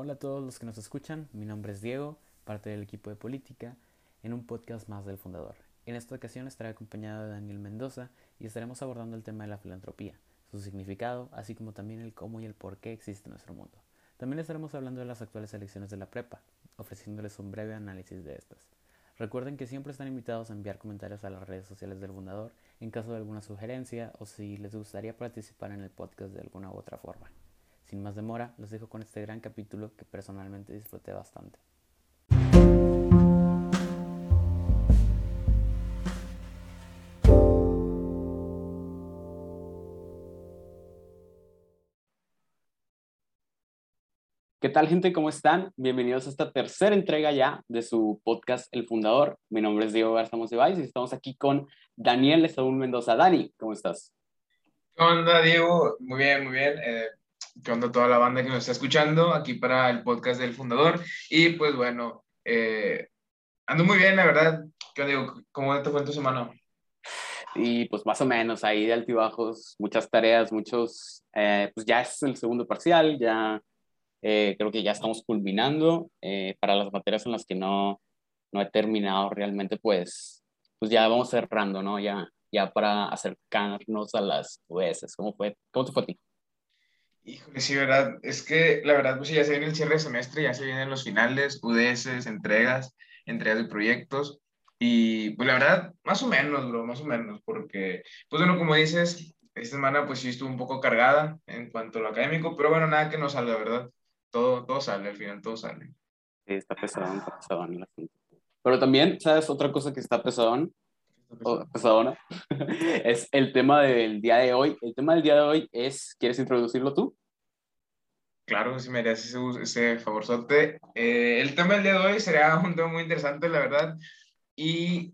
Hola a todos los que nos escuchan, mi nombre es Diego, parte del equipo de política, en un podcast más del fundador. En esta ocasión estaré acompañado de Daniel Mendoza y estaremos abordando el tema de la filantropía, su significado, así como también el cómo y el por qué existe en nuestro mundo. También estaremos hablando de las actuales elecciones de la prepa, ofreciéndoles un breve análisis de estas. Recuerden que siempre están invitados a enviar comentarios a las redes sociales del fundador en caso de alguna sugerencia o si les gustaría participar en el podcast de alguna u otra forma. Sin más demora, los dejo con este gran capítulo que personalmente disfruté bastante. ¿Qué tal gente? ¿Cómo están? Bienvenidos a esta tercera entrega ya de su podcast El Fundador. Mi nombre es Diego Garza Monsiváis y estamos aquí con Daniel Saúl Mendoza. Dani, ¿cómo estás? ¿Qué onda, Diego? Muy bien, muy bien. Eh, ¿Qué onda toda la banda que nos está escuchando aquí para el podcast del fundador? Y pues bueno, eh, ando muy bien, la verdad. ¿Qué onda, ¿Cómo te fue en tu semana? Y pues más o menos ahí de altibajos, muchas tareas, muchos, eh, pues ya es el segundo parcial, ya eh, creo que ya estamos culminando para las materias en las que no, no he terminado realmente, pues, pues ya vamos cerrando, ¿no? Ya, ya para acercarnos a las UES. ¿Cómo, fue, ¿Cómo te fue a ti? Híjole, sí, verdad. Es que la verdad, pues ya se viene el cierre de semestre, ya se vienen los finales, UDS, entregas, entregas de proyectos. Y pues la verdad, más o menos, bro, más o menos, porque, pues bueno, como dices, esta semana pues sí estuvo un poco cargada en cuanto a lo académico, pero bueno, nada que no salga, ¿verdad? Todo, todo sale, al final todo sale. Sí, está pesado, está pesado el asunto. Pero también, ¿sabes? Otra cosa que está pesadón, pesadona, es el tema del día de hoy. El tema del día de hoy es, ¿quieres introducirlo tú? Claro, si me harías ese, ese favorzote. Eh, el tema del día de hoy sería un tema muy interesante, la verdad, y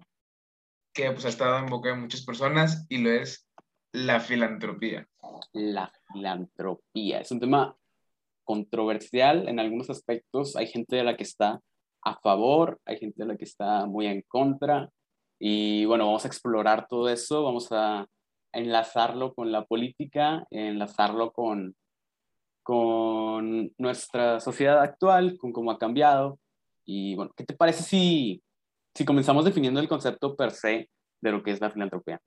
que pues ha estado en boca de muchas personas y lo es la filantropía. La filantropía es un tema controversial en algunos aspectos. Hay gente de la que está a favor, hay gente de la que está muy en contra. Y bueno, vamos a explorar todo eso, vamos a enlazarlo con la política, enlazarlo con con nuestra sociedad actual, con cómo ha cambiado. Y bueno, ¿qué te parece si, si comenzamos definiendo el concepto per se de lo que es la filantropía?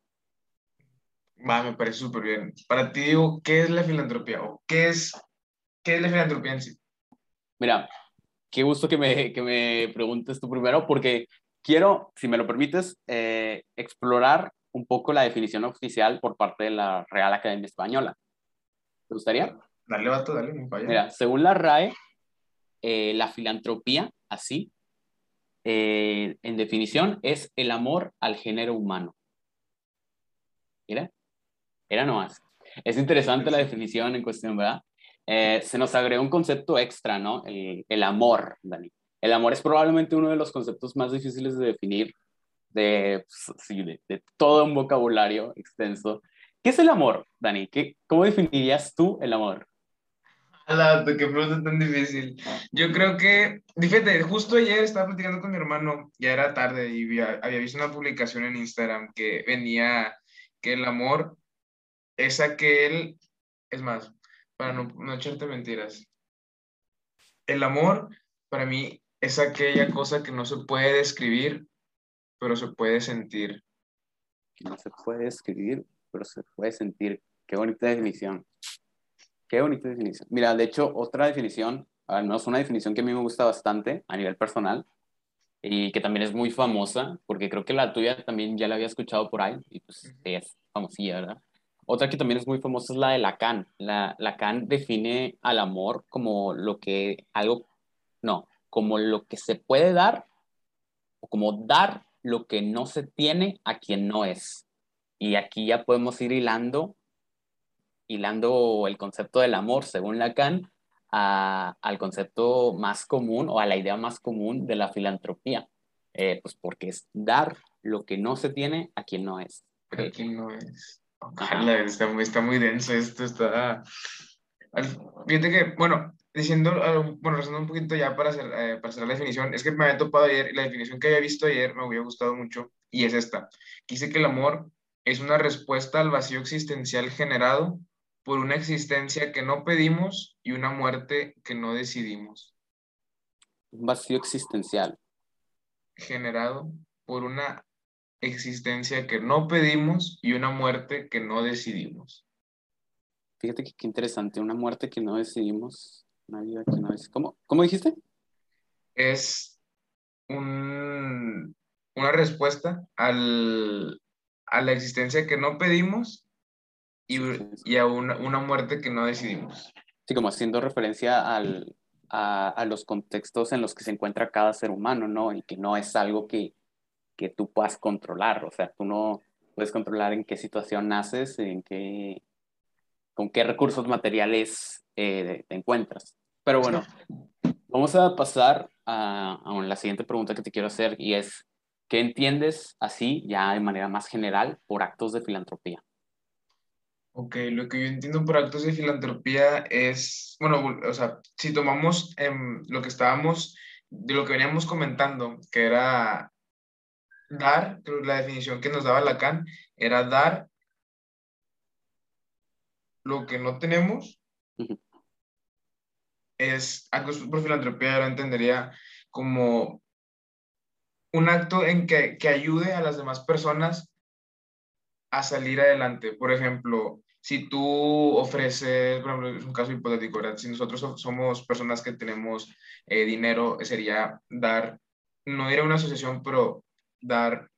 Va, me parece súper bien. Para ti, digo, ¿qué es la filantropía? ¿O qué es, qué es la filantropía en sí? Mira, qué gusto que me, que me preguntes tú primero, porque quiero, si me lo permites, eh, explorar un poco la definición oficial por parte de la Real Academia Española. ¿Te gustaría? Dale, vato, dale, Mira, según la RAE, eh, la filantropía, así, eh, en definición, es el amor al género humano. Mira, era nomás. Es interesante la definición en cuestión, ¿verdad? Eh, se nos agregó un concepto extra, ¿no? El, el, amor, Dani. El amor es probablemente uno de los conceptos más difíciles de definir de, pues, sí, de, de todo un vocabulario extenso. ¿Qué es el amor, Dani? ¿Qué, ¿Cómo definirías tú el amor? Qué pregunta tan difícil. Yo creo que, fíjate, justo ayer estaba platicando con mi hermano, ya era tarde y había, había visto una publicación en Instagram que venía que el amor es aquel, es más, para no, no echarte mentiras, el amor para mí es aquella cosa que no se puede describir, pero se puede sentir. No se puede describir, pero se puede sentir. Qué bonita definición. Qué bonita definición. Mira, de hecho, otra definición, al menos una definición que a mí me gusta bastante a nivel personal y que también es muy famosa, porque creo que la tuya también ya la había escuchado por ahí y pues es famosilla, ¿verdad? Otra que también es muy famosa es la de Lacan. La, Lacan define al amor como lo que algo, no, como lo que se puede dar o como dar lo que no se tiene a quien no es. Y aquí ya podemos ir hilando hilando el concepto del amor, según Lacan, al concepto más común o a la idea más común de la filantropía. Eh, pues porque es dar lo que no se tiene a quien no es. A quien no es. Ojalá, está, está, muy denso esto, está... Fíjate que, bueno, diciendo, bueno, rezando un poquito ya para hacer, eh, para hacer la definición, es que me había topado ayer y la definición que había visto ayer me había gustado mucho y es esta. Dice que el amor es una respuesta al vacío existencial generado por una existencia que no pedimos y una muerte que no decidimos. Un vacío existencial. Generado por una existencia que no pedimos y una muerte que no decidimos. Fíjate que qué interesante, una muerte que no decidimos, una vida que no decidimos. ¿Cómo, ¿Cómo dijiste? Es un, una respuesta al, a la existencia que no pedimos y, y a una, una, muerte que no decidimos. Sí, como haciendo referencia al, a, a, los contextos en los que se encuentra cada ser humano, ¿no? Y que no es algo que, que tú puedas controlar, o sea, tú no puedes controlar en qué situación naces, en qué, con qué recursos materiales eh, te encuentras. Pero bueno, vamos a pasar a, a la siguiente pregunta que te quiero hacer y es, ¿qué entiendes así, ya de manera más general, por actos de filantropía? Ok, lo que yo entiendo por actos de filantropía es, bueno, o sea, si tomamos eh, lo que estábamos, de lo que veníamos comentando, que era dar, la definición que nos daba Lacan, era dar lo que no tenemos. Es actos por filantropía, lo entendería como un acto en que, que ayude a las demás personas a salir adelante. Por ejemplo, si tú ofreces, por ejemplo, es un caso hipotético, ¿verdad? Si nosotros somos personas que tenemos eh, dinero, sería dar, no ir a una asociación, pero dar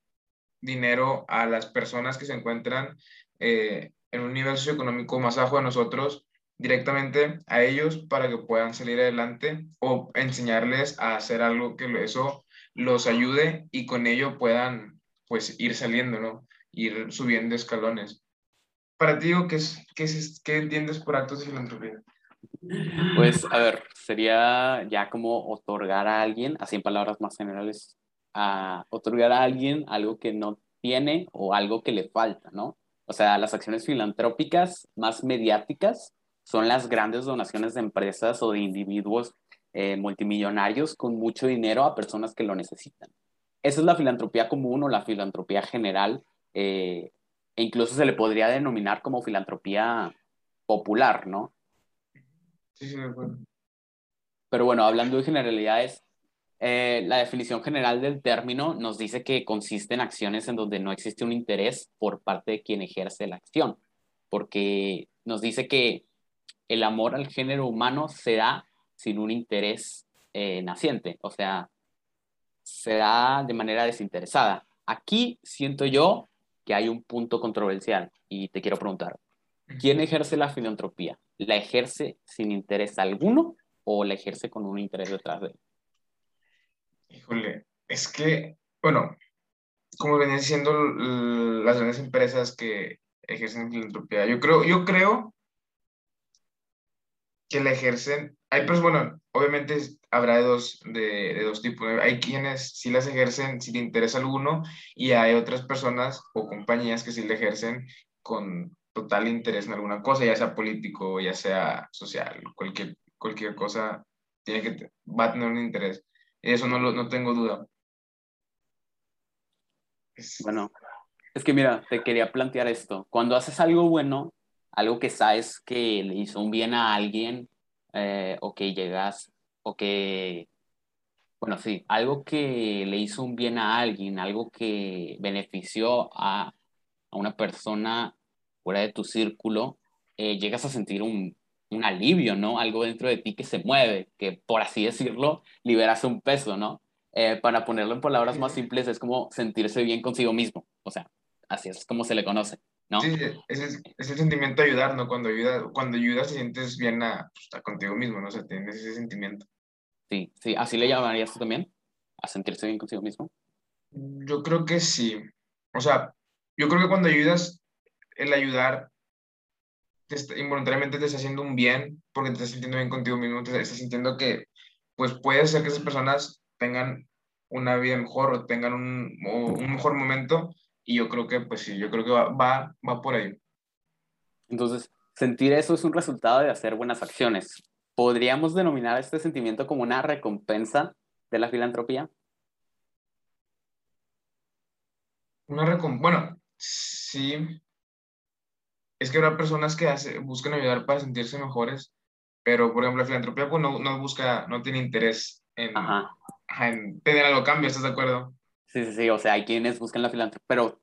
dinero a las personas que se encuentran eh, en un nivel socioeconómico más bajo de nosotros, directamente a ellos para que puedan salir adelante o enseñarles a hacer algo que eso los ayude y con ello puedan pues ir saliendo, ¿no? Ir subiendo escalones. Para ti, ¿qué, es, qué, es, ¿qué entiendes por actos de filantropía? Pues, a ver, sería ya como otorgar a alguien, así en palabras más generales, a otorgar a alguien algo que no tiene o algo que le falta, ¿no? O sea, las acciones filantrópicas más mediáticas son las grandes donaciones de empresas o de individuos eh, multimillonarios con mucho dinero a personas que lo necesitan. Esa es la filantropía común o la filantropía general, eh, e incluso se le podría denominar como filantropía popular, ¿no? Sí, sí, de acuerdo. Pero bueno, hablando de generalidades, eh, la definición general del término nos dice que consiste en acciones en donde no existe un interés por parte de quien ejerce la acción, porque nos dice que el amor al género humano se da sin un interés eh, naciente, o sea, se da de manera desinteresada. Aquí siento yo que hay un punto controversial y te quiero preguntar, ¿quién ejerce la filantropía? ¿La ejerce sin interés alguno o la ejerce con un interés detrás de él? Híjole, es que, bueno, como venían siendo las grandes empresas que ejercen filantropía, yo creo, yo creo que la ejercen, hay pues bueno, obviamente habrá de dos, de, de dos tipos, hay quienes sí las ejercen sin interés alguno y hay otras personas o compañías que sí la ejercen con total interés en alguna cosa, ya sea político, ya sea social, cualquier, cualquier cosa tiene que, va a tener un interés. Eso no, lo, no tengo duda. Bueno, es que mira, te quería plantear esto. Cuando haces algo bueno, algo que sabes que le hizo un bien a alguien, eh, o que llegas, o que, bueno, sí, algo que le hizo un bien a alguien, algo que benefició a, a una persona fuera de tu círculo, eh, llegas a sentir un, un alivio, ¿no? Algo dentro de ti que se mueve, que por así decirlo, liberas un peso, ¿no? Eh, para ponerlo en palabras más simples, es como sentirse bien consigo mismo, o sea, así es como se le conoce, ¿no? Sí, es, el, es el sentimiento de ayudar, ¿no? Cuando, ayuda, cuando ayudas te sientes bien a, pues, a, contigo mismo, ¿no? O sea, tienes ese sentimiento. Sí, sí, ¿así le llamarías tú también? ¿A sentirse bien consigo mismo? Yo creo que sí. O sea, yo creo que cuando ayudas, el ayudar te involuntariamente te está haciendo un bien porque te estás sintiendo bien contigo mismo, te estás sintiendo que pues puede ser que esas personas tengan una vida mejor o tengan un, o un mejor momento y yo creo que pues sí, yo creo que va, va, va por ahí. Entonces, sentir eso es un resultado de hacer buenas acciones. ¿Podríamos denominar este sentimiento como una recompensa de la filantropía? Una recompensa, bueno, sí, es que habrá personas que hace, buscan ayudar para sentirse mejores, pero por ejemplo la filantropía pues, no, no busca, no tiene interés en, Ajá. en tener algo a cambio, ¿estás de acuerdo? Sí, sí, sí, o sea, hay quienes buscan la filantropía, pero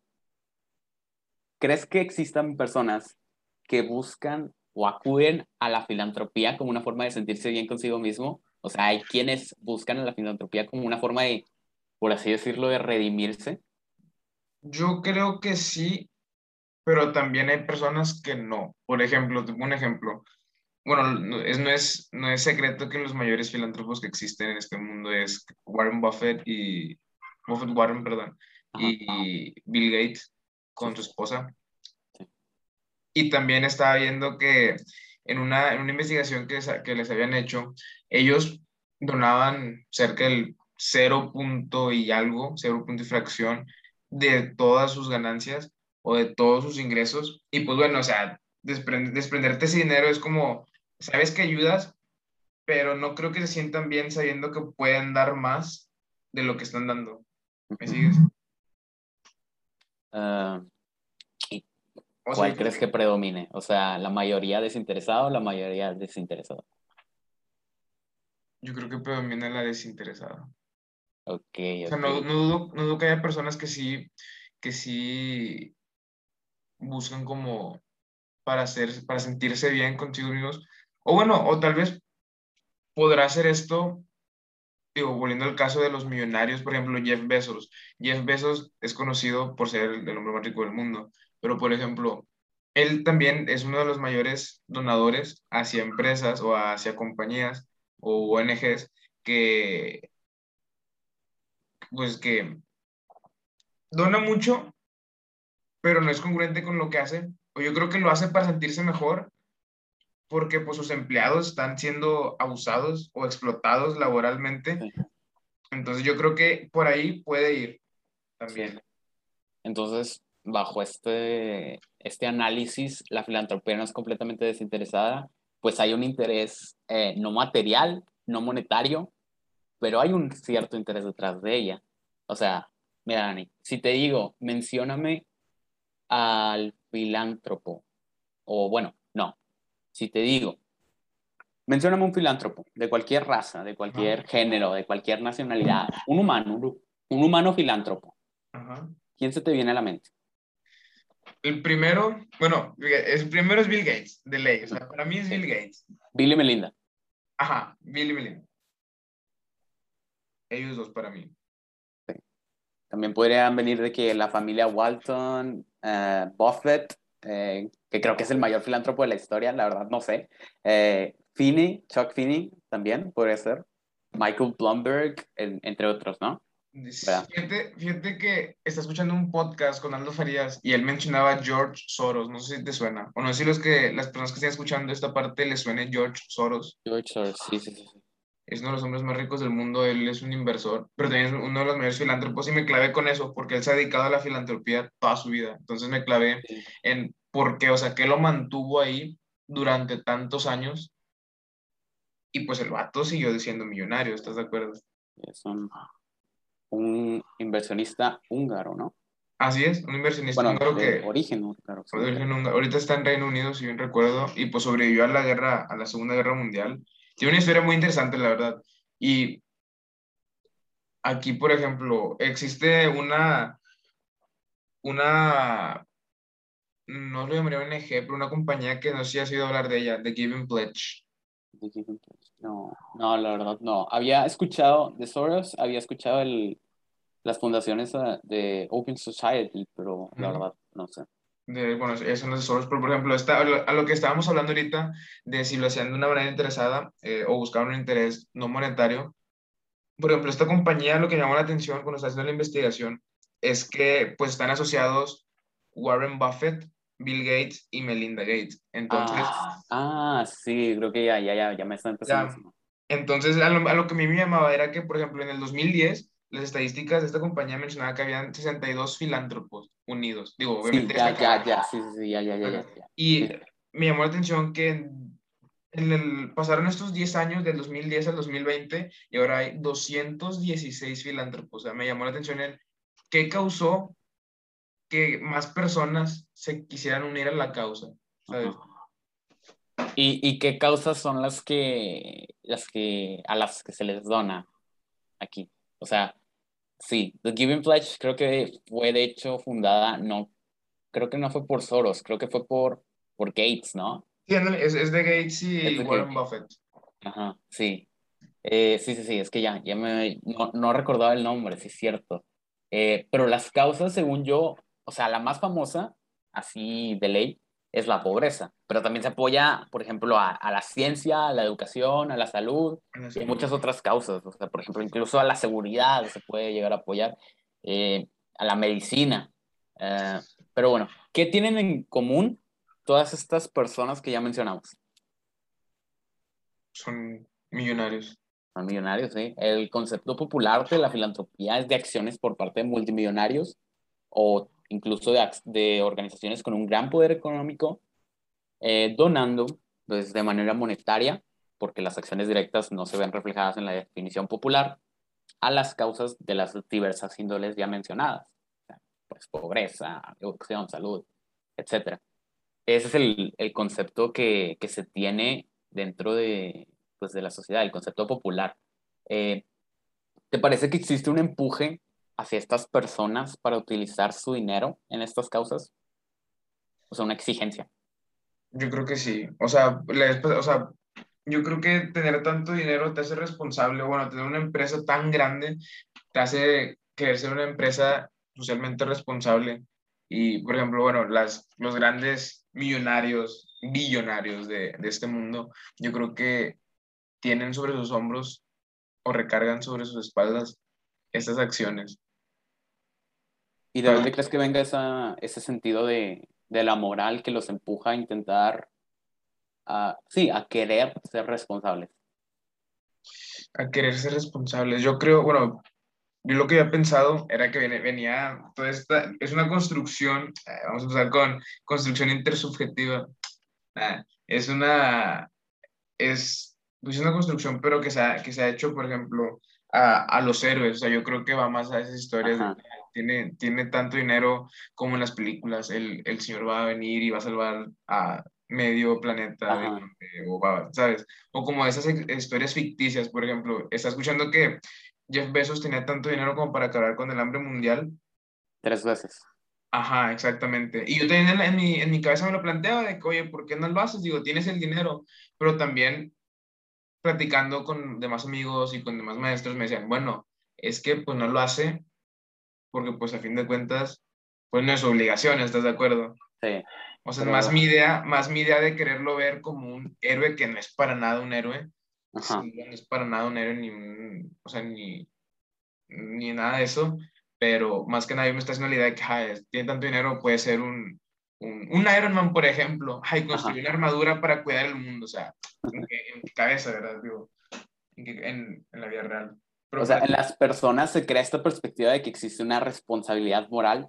¿crees que existan personas que buscan o acuden a la filantropía como una forma de sentirse bien consigo mismo? O sea, hay quienes buscan a la filantropía como una forma de, por así decirlo, de redimirse. Yo creo que sí, pero también hay personas que no. Por ejemplo, un ejemplo. Bueno, no es, no, es, no es secreto que los mayores filántropos que existen en este mundo es Warren Buffett y Buffett Warren, perdón, Ajá. y Bill Gates con su esposa. Y también estaba viendo que en una, en una investigación que, que les habían hecho, ellos donaban cerca del 0 punto y algo, 0 punto y fracción de todas sus ganancias o de todos sus ingresos. Y pues bueno, o sea, desprend- desprenderte ese dinero es como, sabes que ayudas, pero no creo que se sientan bien sabiendo que pueden dar más de lo que están dando. ¿Me sigues? Ah, ¿Cuál crees que predomine? O sea, ¿la mayoría desinteresado o la mayoría desinteresado? Yo creo que predomina la desinteresada. Ok, O sea, no, no dudo, no dudo que haya personas que sí, que sí buscan como para hacer, para sentirse bien consigo mismos. O bueno, o tal vez podrá hacer esto, digo, volviendo al caso de los millonarios, por ejemplo, Jeff Bezos. Jeff Bezos es conocido por ser el hombre más rico del mundo, pero por ejemplo, él también es uno de los mayores donadores hacia empresas o hacia compañías o ONGs que, pues que dona mucho, pero no es congruente con lo que hace. O yo creo que lo hace para sentirse mejor porque pues sus empleados están siendo abusados o explotados laboralmente. Sí. Entonces yo creo que por ahí puede ir también. Entonces, bajo este, este análisis, la filantropía no es completamente desinteresada, pues hay un interés eh, no material, no monetario, pero hay un cierto interés detrás de ella. O sea, mira, Dani, si te digo, mencióname al filántropo, o bueno, no, si te digo, mencióname un filántropo de cualquier raza, de cualquier género, de cualquier nacionalidad, un humano, un, un humano filántropo, Ajá. ¿quién se te viene a la mente? El primero, bueno, el primero es Bill Gates, de ley. O sea, para mí es Bill Gates. Bill y Melinda. Ajá, Bill y Melinda. Ellos dos para mí. También podrían venir de que la familia Walton, eh, Buffett, eh, que creo que es el mayor filántropo de la historia, la verdad no sé. Eh, Finney, Chuck Finney también podría ser. Michael Blumberg, en- entre otros, ¿no? Fíjate, fíjate que está escuchando un podcast con Aldo Farías y él mencionaba a George Soros, no sé si te suena, o no sé si los que, las personas que estén escuchando esta parte les suene George Soros, George Soros, sí, sí, sí. es uno de los hombres más ricos del mundo, él es un inversor, pero también es uno de los mayores filántropos y me clavé con eso, porque él se ha dedicado a la filantropía toda su vida, entonces me clavé Sí. en por qué, o sea, qué lo mantuvo ahí durante tantos años y pues el vato siguió siendo millonario, ¿estás de acuerdo? Es un, un inversionista húngaro, ¿no? Así es, un inversionista Bueno, húngaro de que... origen húngaro. sí. Origen húngaro. Ahorita está en Reino Unido, si bien recuerdo, y pues sobrevivió a la guerra, a la Segunda Guerra Mundial. Tiene una historia muy interesante, la verdad. Y aquí, por ejemplo, existe una, una, no lo llamaría ONG, pero una compañía que no sé si has oído hablar de ella, The Giving Pledge. No, no, la verdad no. Había escuchado de Soros, había escuchado el, las fundaciones ah, de Open Society, pero la verdad no sé. De, bueno, esos son los tesoros, pero por ejemplo, lo- a lo que estábamos hablando ahorita, de si lo hacían de una manera interesada eh, o buscaban un interés no monetario, por ejemplo, esta compañía lo que llamó la atención cuando está haciendo la investigación es que pues están asociados Warren Buffett, Bill Gates y Melinda Gates. Entonces, Ah, ah, sí, creo que ya, ya, ya, ya me está empezando. Ya. entonces a lo, a lo que a mí me llamaba era que, por ejemplo, en el 2010, las estadísticas de esta compañía mencionaban que habían 62 filántropos unidos. Digo, Sí, obviamente... ya, ya, ya, sí, sí, ya, ya, ya, ya. Y Sí. me llamó la atención que en, en el, pasaron estos 10 años, del 2010 al 2020, y ahora hay 216 filántropos. O sea, me llamó la atención el qué causó que más personas se quisieran unir a la causa. ¿sabes? ¿Y, ¿Y, qué causas son las que, las que, a las que se les dona aquí? O sea, sí, The Giving Pledge creo que fue de hecho fundada, no, creo que no fue por Soros, creo que fue por, por Gates, ¿no? Sí, es, es de Gates y Warren Buffett. Ajá, sí. Eh, sí, sí, sí, es que ya, ya me, no, no recordaba el nombre, sí es cierto. Eh, pero las causas, según yo, o sea, la más famosa, así de ley, es la pobreza, pero también se apoya, por ejemplo, a, a la ciencia, a la educación, a la salud y muchas otras causas. O sea, por ejemplo, incluso a la seguridad se puede llegar a apoyar, eh, a la medicina. Eh, pero bueno, ¿qué tienen en común todas estas personas que ya mencionamos? Son millonarios. Son millonarios, sí. El concepto popular de la filantropía es de acciones por parte de multimillonarios o incluso de, de organizaciones con un gran poder económico, eh, donando pues, de manera monetaria, porque las acciones directas no se ven reflejadas en la definición popular, a las causas de las diversas índoles ya mencionadas, pues pobreza, educación, salud, etc. Ese es el, el concepto que, que, se tiene dentro de, pues, de la sociedad, el concepto popular. Eh, ¿Te parece que existe un empuje hacia estas personas para utilizar su dinero en estas causas? O sea, una exigencia. Yo creo que sí. O sea, o sea, yo creo que tener tanto dinero te hace responsable. Bueno, tener una empresa tan grande te hace querer ser una empresa socialmente responsable. Y, por ejemplo, bueno, las, los grandes millonarios, billonarios de, de este mundo, yo creo que tienen sobre sus hombros o recargan sobre sus espaldas estas acciones. ¿Y de dónde crees que venga esa, ese sentido de, de, la moral que los empuja a intentar, a, sí, a querer ser responsables? A querer ser responsables. Yo creo, bueno, yo lo que había pensado era que venía, toda esta, es una construcción, eh, vamos a empezar con construcción intersubjetiva. es una, es pues una construcción, pero que se ha, que se ha hecho, por ejemplo, a, a, los héroes. O sea, yo creo que va más a esas historias de tiene, tiene tanto dinero como en las películas. El, el señor va a venir y va a salvar a medio planeta, o ¿sabes? O como esas historias ficticias, por ejemplo. Está escuchando que Jeff Bezos tenía tanto dinero como para acabar con el hambre mundial. Tres veces. Ajá, exactamente. Y yo también en, mi, en mi cabeza me lo planteaba de que, oye, ¿por qué no lo haces? Digo, tienes el dinero, pero también platicando con demás amigos y con demás maestros me decían, bueno, es que pues no lo hace porque pues a fin de cuentas, pues no es obligación, ¿estás de acuerdo? Sí. O sea, más, mi idea, más mi idea de quererlo ver como un héroe que no es para nada un héroe. Ajá. no es para nada un héroe, ni un, o sea, ni, ni nada de eso. Pero más que nada, yo me está haciendo la idea de que tiene tanto dinero, puede ser un, un, un Iron Man, por ejemplo. Ay, construir una armadura para cuidar el mundo. O sea, en, en cabeza, ¿verdad? Digo, en, en la vida real o sea, en las personas se crea esta perspectiva de que existe una responsabilidad moral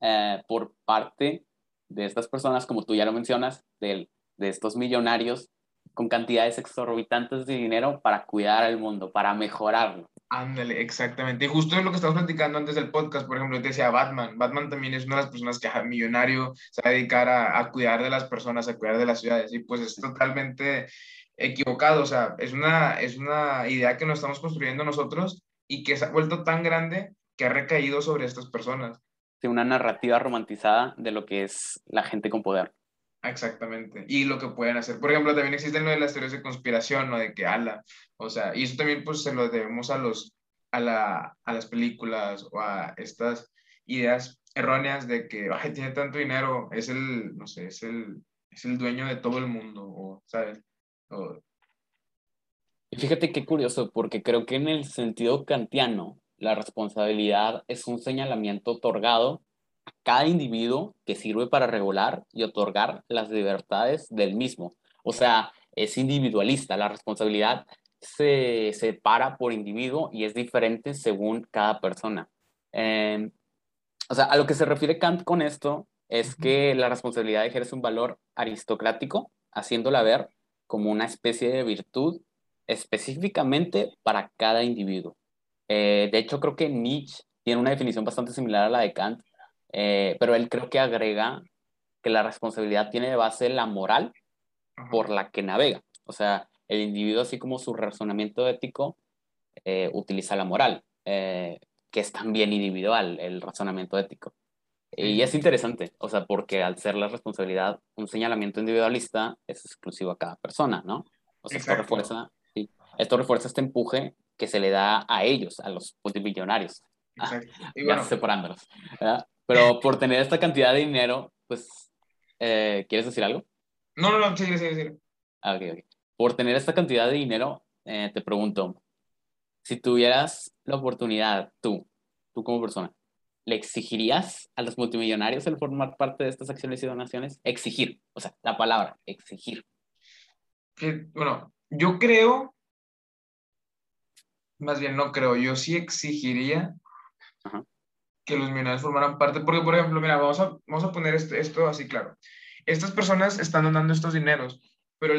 eh, por parte de estas personas, como tú ya lo mencionas, de, de estos millonarios con cantidades exorbitantes de dinero para cuidar al mundo, para mejorarlo. Ándale, exactamente. Y justo es lo que estamos platicando antes del podcast, por ejemplo, te decía Batman. Batman también es una de las personas que, millonario, se va a dedicar a, a, cuidar de las personas, a cuidar de las ciudades. Y pues es totalmente equivocado, o sea, es una, es una idea que nos estamos construyendo nosotros y que se ha vuelto tan grande que ha recaído sobre estas personas. Sí, una narrativa romantizada de lo que es la gente con poder. Exactamente, y lo que pueden hacer. Por ejemplo, también existen lo de las teorías de conspiración, ¿no? De que ala, o sea, y eso también pues se lo debemos a, los, a, la, a las películas o a estas ideas erróneas de que, ay, tiene tanto dinero, es el, no sé, es el, es el dueño de todo el mundo, o, ¿sabes? Y fíjate qué curioso, porque creo que en el sentido kantiano, la responsabilidad es un señalamiento otorgado a cada individuo que sirve para regular y otorgar las libertades del mismo. O sea, es individualista, la responsabilidad se separa por individuo y es diferente según cada persona. Eh, o sea, a lo que se refiere Kant con esto es que la responsabilidad ejerce un valor aristocrático, haciéndola ver como una especie de virtud específicamente para cada individuo. Eh, de hecho, creo que Nietzsche tiene una definición bastante similar a la de Kant, eh, pero él creo que agrega que la responsabilidad tiene de base la moral por la que navega. O sea, el individuo, así como su razonamiento ético, eh, utiliza la moral, eh, que es también individual el razonamiento ético. Y es interesante, o sea, porque al ser la responsabilidad un señalamiento individualista, es exclusivo a cada persona, ¿no? O sea, esto refuerza, sí, esto refuerza este empuje que se le da a ellos, a los multimillonarios. Exacto. Y bueno, separándolos. Pero por tener esta cantidad de dinero, pues, eh, ¿quieres decir algo? No, no, no, sí, sí, sí. Ah. Por tener esta cantidad de dinero, eh, te pregunto, si tuvieras la oportunidad, tú, tú como persona, ¿le exigirías a los multimillonarios el formar parte de estas acciones y donaciones? Exigir, o sea, la palabra, exigir. bueno, yo creo, más bien no creo, yo sí exigiría que los millonarios formaran parte, porque por ejemplo, mira, vamos a, vamos a poner esto, esto así claro. Estas personas están donando estos dineros, pero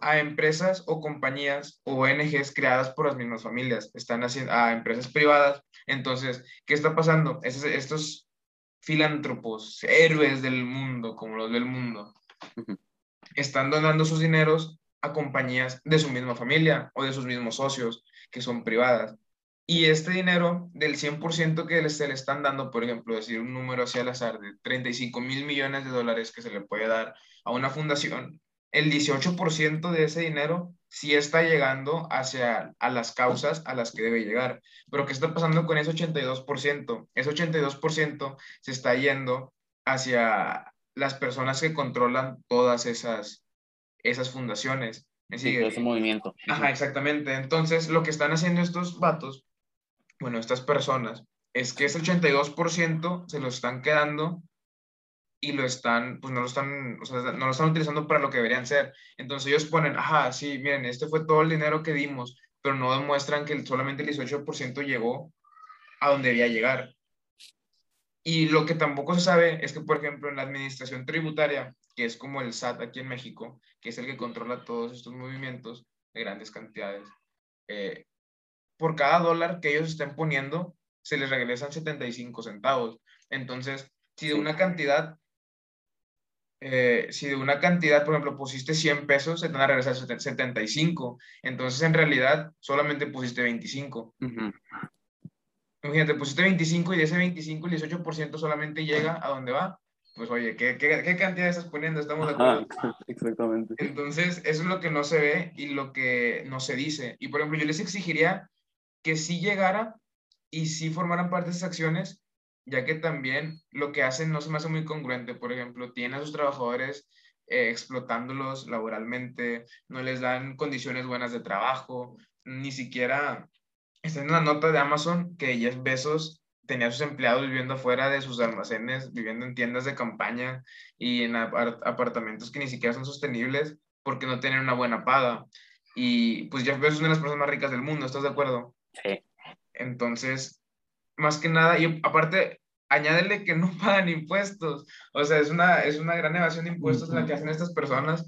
a empresas o compañías o ONGs creadas por las mismas familias, están haciendo a empresas privadas. Entonces, ¿qué está pasando? estos filántropos, héroes del mundo, como los del mundo, están donando sus dineros a compañías de su misma familia o de sus mismos socios, que son privadas. Y este dinero del 100% que se le están dando, por ejemplo, decir un número hacia el azar de 35 mil millones de dólares que se le puede dar a una fundación, el 18% de ese dinero sí está llegando hacia a las causas a las que debe llegar. Pero ¿qué está pasando con ese 82%? Ese 82% se está yendo hacia las personas que controlan todas esas, esas fundaciones. Sí, ese movimiento. Ajá, exactamente. Entonces, lo que están haciendo estos vatos bueno, estas personas, es que ese 82% se lo están quedando y lo están, pues no lo están, o sea, no lo están utilizando para lo que deberían ser. Entonces ellos ponen, ajá, sí, miren, este fue todo el dinero que dimos, pero no demuestran que solamente el 18% llegó a donde debía llegar. Y lo que tampoco se sabe es que, por ejemplo, en la administración tributaria, que es como el SAT aquí en México, que es el que controla todos estos movimientos de grandes cantidades, eh, por cada dólar que ellos estén poniendo, se les regresan 75 centavos. Entonces, si de una cantidad, eh, si de una cantidad, por ejemplo, pusiste 100 pesos, se te van a regresar 75. Entonces, en realidad, solamente pusiste 25. Imagínate, pusiste 25 y de ese 25 el 18% solamente llega a donde va. Pues oye, ¿qué, qué, cantidad estás poniendo? Estamos de acuerdo. exactamente. Entonces, eso es lo que no se ve y lo que no se dice. Y por ejemplo, yo les exigiría que sí llegara y sí formaran parte de esas acciones, ya que también lo que hacen no se me hace muy congruente. Por ejemplo, tienen a sus trabajadores eh, explotándolos laboralmente, no les dan condiciones buenas de trabajo, ni siquiera está en una nota de Amazon que Jeff Bezos tenía a sus empleados viviendo afuera de sus almacenes, viviendo en tiendas de campaña y en apartamentos que ni siquiera son sostenibles porque no tienen una buena paga. Y pues Jeff Bezos es una de las personas más ricas del mundo, ¿estás de acuerdo? Entonces, más que nada, y aparte, añádele que no pagan impuestos. O sea, es una, es una gran evasión de impuestos la que hacen estas personas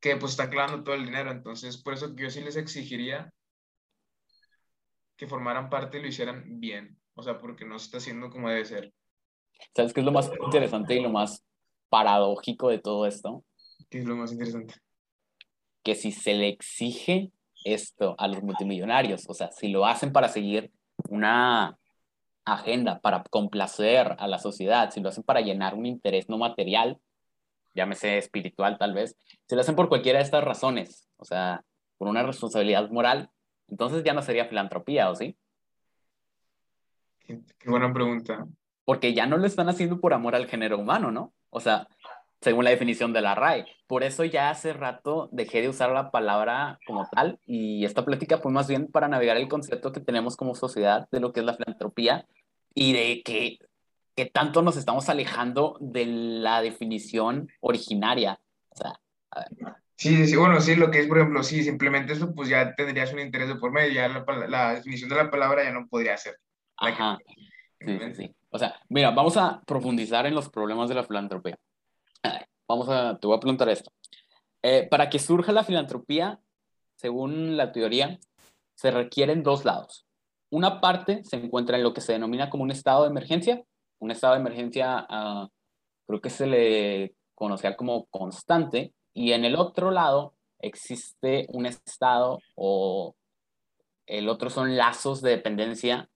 que pues están clavando todo el dinero. Entonces, por eso yo sí les exigiría que formaran parte y lo hicieran bien. O sea, porque no se está haciendo como debe ser. ¿Sabes qué es lo más interesante y lo más paradójico de todo esto? ¿Qué es lo más interesante? Que si se le exige esto a los multimillonarios. O sea, si lo hacen para seguir una agenda, para complacer a la sociedad, si lo hacen para llenar un interés no material, llámese espiritual tal vez, si lo hacen por cualquiera de estas razones, o sea, por una responsabilidad moral, entonces ya no sería filantropía, ¿o sí? Qué, buena pregunta. Porque ya no lo están haciendo por amor al género humano, ¿no? O sea, según la definición de la RAE. Por eso ya hace rato dejé de usar la palabra como tal y esta plática fue más bien para navegar el concepto que tenemos como sociedad de lo que es la filantropía y de que, que tanto nos estamos alejando de la definición originaria. O sea, Sí, sí, bueno, sí, lo que es, por ejemplo, sí, simplemente eso, pues ya tendrías un interés de por medio, ya la, definición de la palabra ya no podría ser. Ajá. Sí, sí, sí. O sea, mira, vamos a profundizar en los problemas de la filantropía. Vamos a, te voy a preguntar esto. Eh, para que surja la filantropía, según la teoría, se requieren dos lados. Una parte se encuentra en lo que se denomina como un estado de emergencia, un estado de emergencia uh, creo que se le conocía como constante, y en el otro lado existe un estado o el otro son lazos de dependencia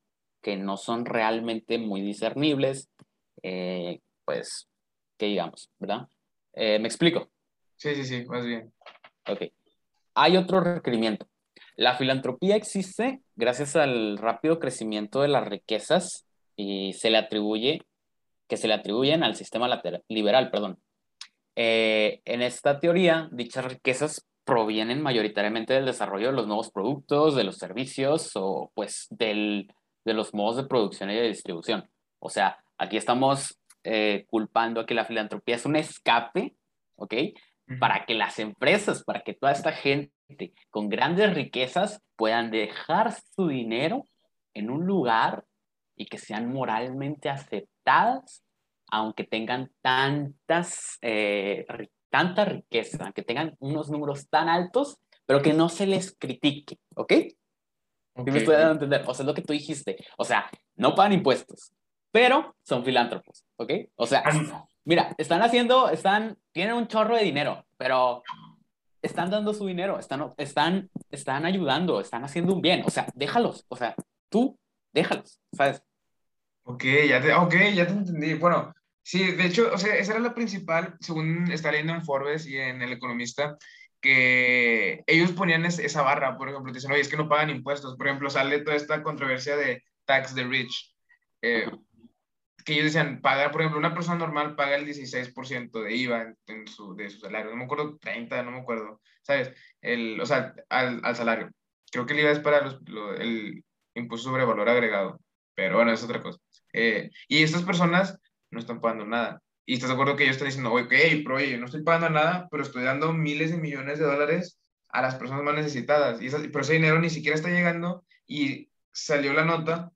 que no son realmente muy discernibles, eh, pues, ¿qué digamos, verdad? Eh, ¿Me explico? Sí, sí, sí, más bien. Ok. Hay otro requerimiento. La filantropía existe gracias al rápido crecimiento de las riquezas y se le atribuye, que se le atribuyen al sistema liberal, perdón. Eh, en esta teoría, dichas riquezas provienen mayoritariamente del desarrollo de los nuevos productos, de los servicios o pues del, de los modos de producción y de distribución. O sea, aquí estamos eh, culpando a que la filantropía es un escape, ¿ok? Para que las empresas, para que toda esta gente con grandes riquezas puedan dejar su dinero en un lugar y que sean moralmente aceptadas, aunque tengan tantas, eh, tanta riqueza, aunque tengan unos números tan altos, pero que no se les critique, ¿ok? okay. me estoy dando a entender? O sea, es lo que tú dijiste. O sea, no pagan impuestos, pero son filántropos, ¿ok? O sea, mira, están haciendo, están, tienen un chorro de dinero, pero están dando su dinero, están, están, están ayudando, están haciendo un bien. O sea, déjalos, o sea, tú déjalos, ¿sabes? Ok, ya te, okay, ya te entendí. Bueno, sí, de hecho, o sea, esa era la principal, según está leyendo en Forbes y en El Economista, que ellos ponían esa barra, por ejemplo, dicen, oye, es que no pagan impuestos. Por ejemplo, sale toda esta controversia de tax the rich. Eh, que ellos decían, pagar, por ejemplo, una persona normal paga el 16% de IVA en, su, de su salario, no me acuerdo, 30, no me acuerdo, ¿sabes? El, o sea, al, al salario. Creo que el IVA es para los, el impuesto sobre valor agregado, pero bueno, es otra cosa. Eh, y estas personas no están pagando nada. Y estás de acuerdo que ellos están diciendo, ok, pero oye, no estoy pagando nada, pero estoy dando miles de millones de dólares a las personas más necesitadas. Y esa, pero ese dinero ni siquiera está llegando y salió la nota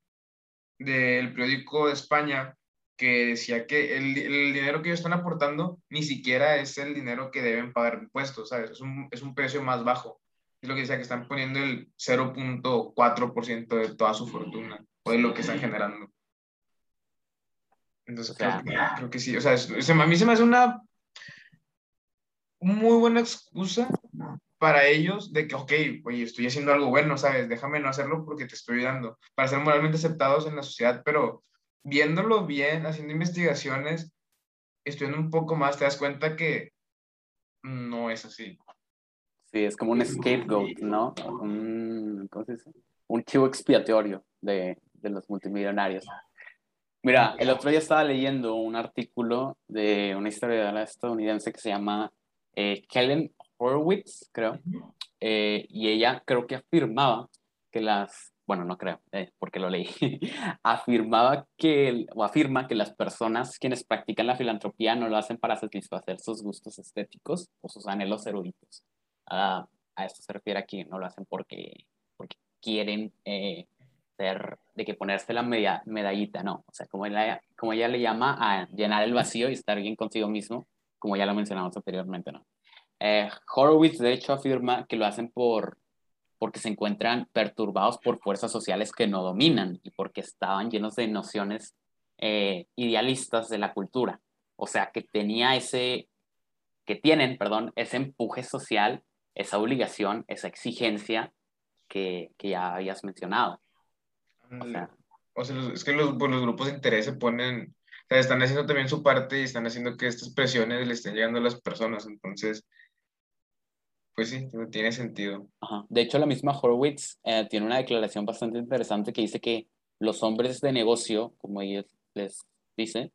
del periódico de España que decía que el, el, dinero que ellos están aportando ni siquiera es el dinero que deben pagar impuestos, ¿sabes? Es un, es un precio más bajo. Es lo que decía, que están poniendo el 0.4% de toda su fortuna o de lo que están generando. Entonces, creo, que, creo que sí. O sea, es, a mí se me hace una muy buena excusa para ellos de que, ok, oye, estoy haciendo algo bueno, ¿sabes? Déjame no hacerlo porque te estoy dando, para ser moralmente aceptados en la sociedad, pero viéndolo bien, haciendo investigaciones, estudiando un poco más, te das cuenta que no es así. Sí, es como un scapegoat, ¿no? Un, ¿cómo se dice? Un chivo expiatorio de, de los multimillonarios. Mira, el otro día estaba leyendo un artículo de una historiadora estadounidense que se llama eh, Helen Horowitz, creo, eh, y ella creo que afirmaba que las, bueno, no creo, eh, porque lo leí, afirmaba que, o afirma que las personas quienes practican la filantropía no lo hacen para satisfacer sus gustos estéticos o sus anhelos eruditos. a esto se refiere aquí, no lo hacen porque, porque quieren eh, ser, de que ponerse la media, medallita, no. O sea, como ella, como ella le llama a llenar el vacío y estar bien consigo mismo, como ya lo mencionamos anteriormente, ¿no? Eh, Horowitz, de hecho, afirma que lo hacen por, porque se encuentran perturbados por fuerzas sociales que no dominan y porque estaban llenos de nociones eh, idealistas de la cultura. O sea, que tenía ese, que tienen, perdón, ese empuje social, esa obligación, esa exigencia que, que ya habías mencionado. O sea, o sea es que los, pues, los grupos de interés se ponen, o sea, están haciendo también su parte y están haciendo que estas presiones le estén llegando a las personas. Entonces, pues sí, tiene sentido. Ajá. De hecho, la misma Horowitz eh, tiene una declaración bastante interesante que dice que los hombres de negocio, como ellos les dicen,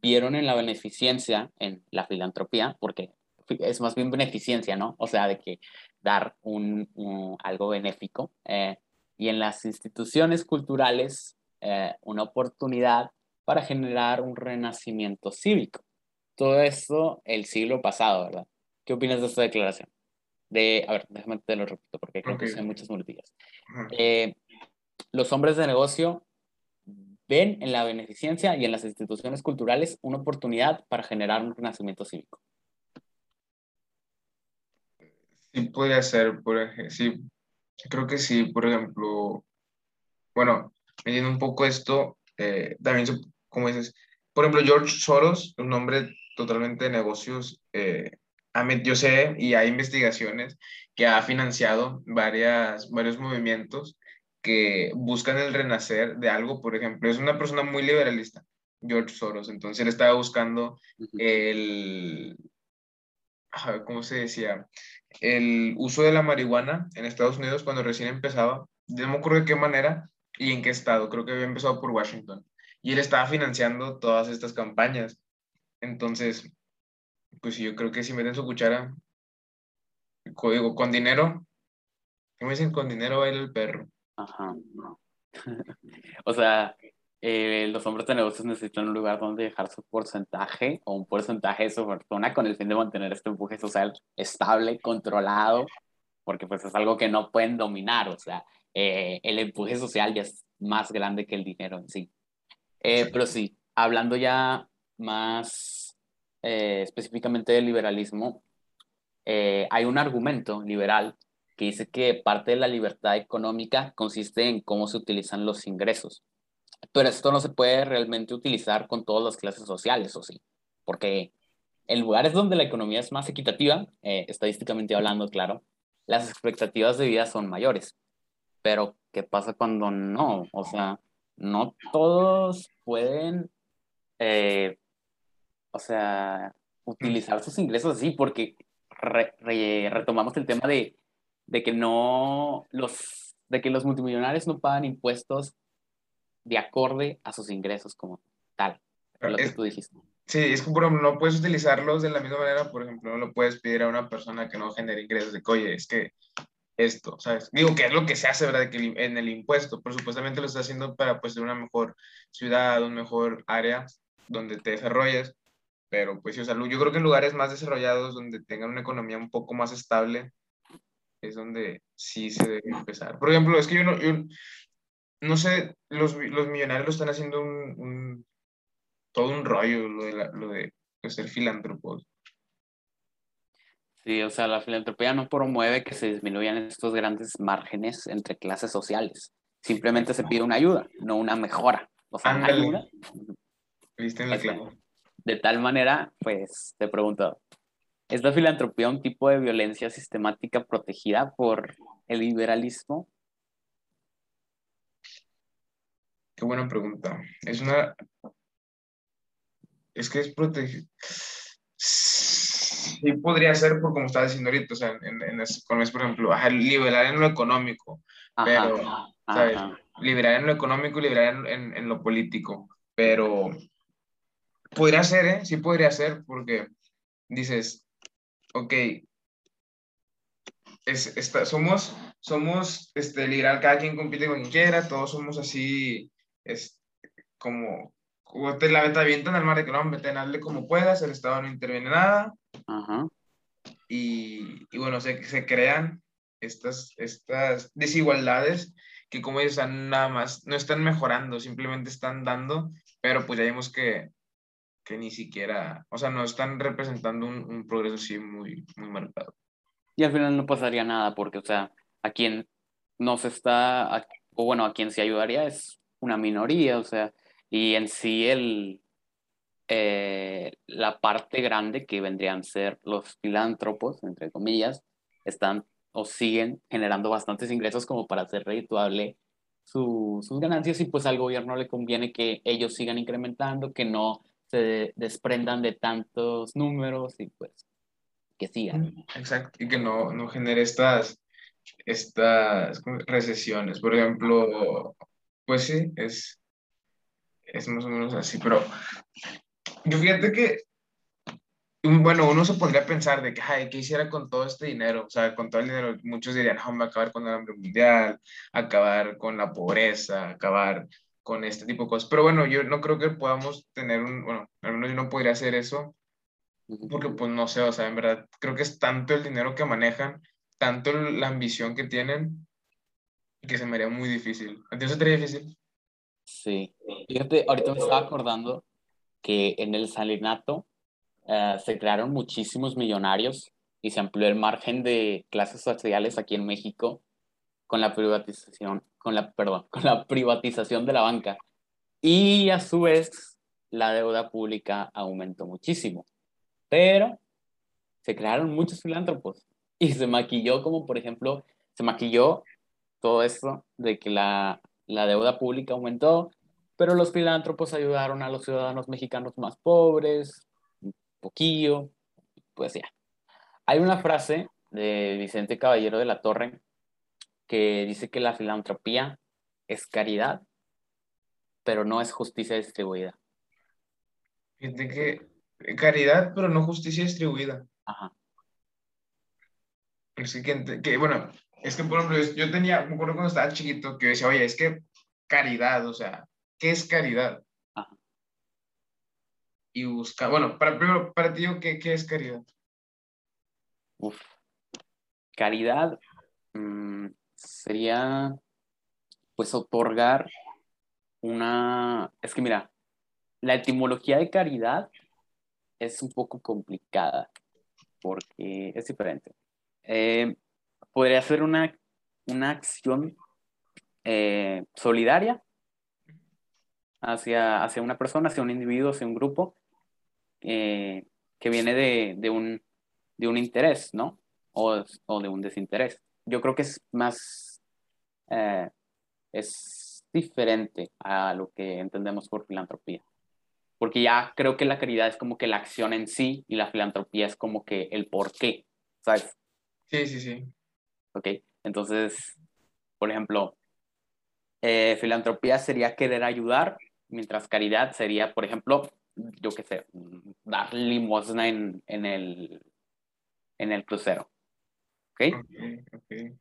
vieron en la beneficencia, en la filantropía, porque es más bien beneficencia, ¿no? O sea, de que dar un, un algo benéfico, eh, y en las instituciones culturales eh, una oportunidad para generar un renacimiento cívico. Todo esto el siglo pasado, ¿verdad? ¿Qué opinas de esta declaración? De, a ver, déjame te lo repito porque creo okay. que hay muchas muletillas. Eh, los hombres de negocio ven en la beneficencia y en las instituciones culturales una oportunidad para generar un renacimiento cívico. Sí, puede ser, por ejemplo, sí, Creo que sí, por ejemplo, bueno, metiendo un poco esto, eh, también, como dices, por ejemplo, George Soros, un nombre totalmente de negocios, eh, yo sé y hay investigaciones que ha financiado varias, varios movimientos que buscan el renacer de algo, por ejemplo, es una persona muy liberalista, George Soros, entonces él estaba buscando el, ¿cómo se decía? El uso de la marihuana en Estados Unidos cuando recién empezaba, no me acuerdo de qué manera y en qué estado, creo que había empezado por Washington, y él estaba financiando todas estas campañas. Entonces, pues yo creo que si meten su cuchara, digo, con dinero, ¿cómo dicen? Con dinero baila el perro. Ajá. o sea, eh, los hombres de negocios necesitan un lugar donde dejar su porcentaje o un porcentaje de su fortuna con el fin de mantener este empuje social estable, controlado, porque pues es algo que no pueden dominar, o sea, eh, el empuje social ya es más grande que el dinero en sí. Eh, pero sí, hablando ya más específicamente del liberalismo, hay un argumento liberal que dice que parte de la libertad económica consiste en cómo se utilizan los ingresos. Pero esto no se puede realmente utilizar con todas las clases sociales, ¿o sí? Porque en lugares donde la economía es más equitativa, eh, estadísticamente hablando, claro, las expectativas de vida son mayores. Pero, ¿qué pasa cuando no? O sea, no todos pueden, eh, o sea, utilizar sus ingresos así, porque retomamos el tema de, de que no los, de que los multimillonarios no pagan impuestos de acorde a sus ingresos como tal. lo que tú dijiste. Sí, es que por ejemplo, no puedes utilizarlos de la misma manera, por ejemplo, no lo puedes pedir a una persona que no genere ingresos de oye, es que esto, ¿sabes? Digo que es lo que se hace, ¿verdad? Que en el impuesto, pero supuestamente lo está haciendo para pues una mejor ciudad, un mejor área donde te desarrolles, pero pues sí, o sea, yo creo que en lugares más desarrollados, donde tengan una economía un poco más estable, es donde sí se debe empezar. Por ejemplo, es que yo no, yo, no sé, los, los millonarios lo están haciendo un, todo un rollo, lo de, lo de, ser filántropos. Sí, o sea, la filantropía no promueve que se disminuyan estos grandes márgenes entre clases sociales. Simplemente se pide una ayuda, no una mejora. O sea, una ayuda. Viste en la clave. De tal manera, pues, te pregunto, ¿es la filantropía un tipo de violencia sistemática protegida por el liberalismo? Qué buena pregunta. Es una. Es que es protegido. Sí, podría ser, por como estaba diciendo ahorita, o sea, en, en por ejemplo, liberar en lo económico, pero, ¿sabes? Liberar en lo económico y liberar en, en, lo político, pero podría ser, ¿eh? Sí podría ser, porque dices, ok, es, está, somos, somos este, liberal, cada quien compite con quien quiera, todos somos así es como, te la avientan al mar de que no, meten, hazle como puedas, el Estado no interviene nada. Y, y, bueno, se, se crean estas, estas desigualdades que como ellos están nada más, no están mejorando, simplemente están dando, pero pues ya vimos que, que ni siquiera, o sea, no están representando un, un, progreso así muy, muy marcado. Y al final no pasaría nada, porque, o sea, a quien no se está, o bueno, a quien se ayudaría es una minoría, o sea, y en sí el, eh, la parte grande que vendrían a ser los filántropos, entre comillas, están o siguen generando bastantes ingresos como para hacer redituable sus ganancias y pues al gobierno le conviene que ellos sigan incrementando, que no se desprendan de tantos números y pues que sigan. Exacto, y que no, no genere estas, estas recesiones. Por ejemplo, pues sí, es, es más o menos así, pero yo fíjate que, bueno, uno se podría pensar de que, ay, ¿qué hiciera con todo este dinero? O sea, con todo el dinero, muchos dirían, no, va a acabar con el hambre mundial, acabar con la pobreza, acabar con este tipo de cosas. Pero bueno, yo no creo que podamos tener un, bueno, al menos yo no podría hacer eso, porque pues no sé, o sea, en verdad, creo que es tanto el dinero que manejan, tanto la ambición que tienen, que se me haría muy difícil. ¿A ti sería difícil? Sí. Fíjate, ahorita me estaba acordando que en el salinato uh, se crearon muchísimos millonarios y se amplió el margen de clases sociales aquí en México con la privatización, con la, perdón, con la privatización de la banca. Y a su vez, la deuda pública aumentó muchísimo. Pero se crearon muchos filántropos y se maquilló como, por ejemplo, se maquilló todo esto de que la, la deuda pública aumentó, pero los filántropos ayudaron a los ciudadanos mexicanos más pobres, un poquillo, pues ya. Hay una frase de Vicente Caballero de la Torre que dice que la filantropía es caridad, pero no es justicia distribuida. Fíjate que caridad, pero no justicia distribuida. Ajá. Es que, que, bueno, es que por ejemplo, yo tenía, me acuerdo cuando estaba chiquito que decía, oye, es que caridad, o sea, ¿qué es caridad? Ajá. Y busca, bueno, para, primero, para ti, ¿qué, qué es caridad? Uf. Caridad mmm, sería, pues, otorgar una, es que mira, la etimología de caridad es un poco complicada porque es diferente. Eh, podría ser una, una acción eh, solidaria hacia, hacia una persona, hacia un individuo, hacia un grupo, eh, que viene de, de, un, de un interés, ¿no? O, o, de un desinterés. Yo creo que es más, es diferente a lo que entendemos por filantropía porque ya creo que la caridad es como que la acción en sí y la filantropía es como que el por qué, ¿sabes? Sí, sí, sí. Ok, entonces, por ejemplo, eh, filantropía sería querer ayudar, mientras caridad sería, por ejemplo, yo qué sé, dar limosna en, en, el, en el crucero. ¿Ok? okay,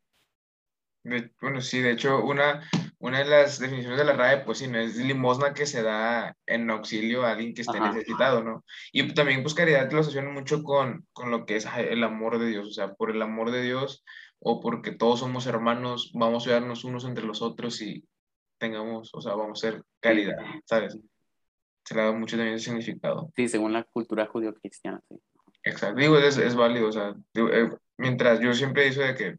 bueno, sí, de hecho, una, una de las definiciones de la RAE, pues sí, no es limosna que se da en auxilio a alguien que esté necesitado, ¿no? Y también, pues, caridad lo asocian mucho con, con lo que es el amor de Dios, o sea, por el amor de Dios o porque todos somos hermanos, vamos a ayudarnos unos entre los otros y tengamos, o sea, vamos a ser caridad, ¿sabes? Se le da mucho también ese significado. Sí, según la cultura judío-cristiana, sí. Exacto, digo, es, es válido, o sea, eh, mientras yo siempre digo de que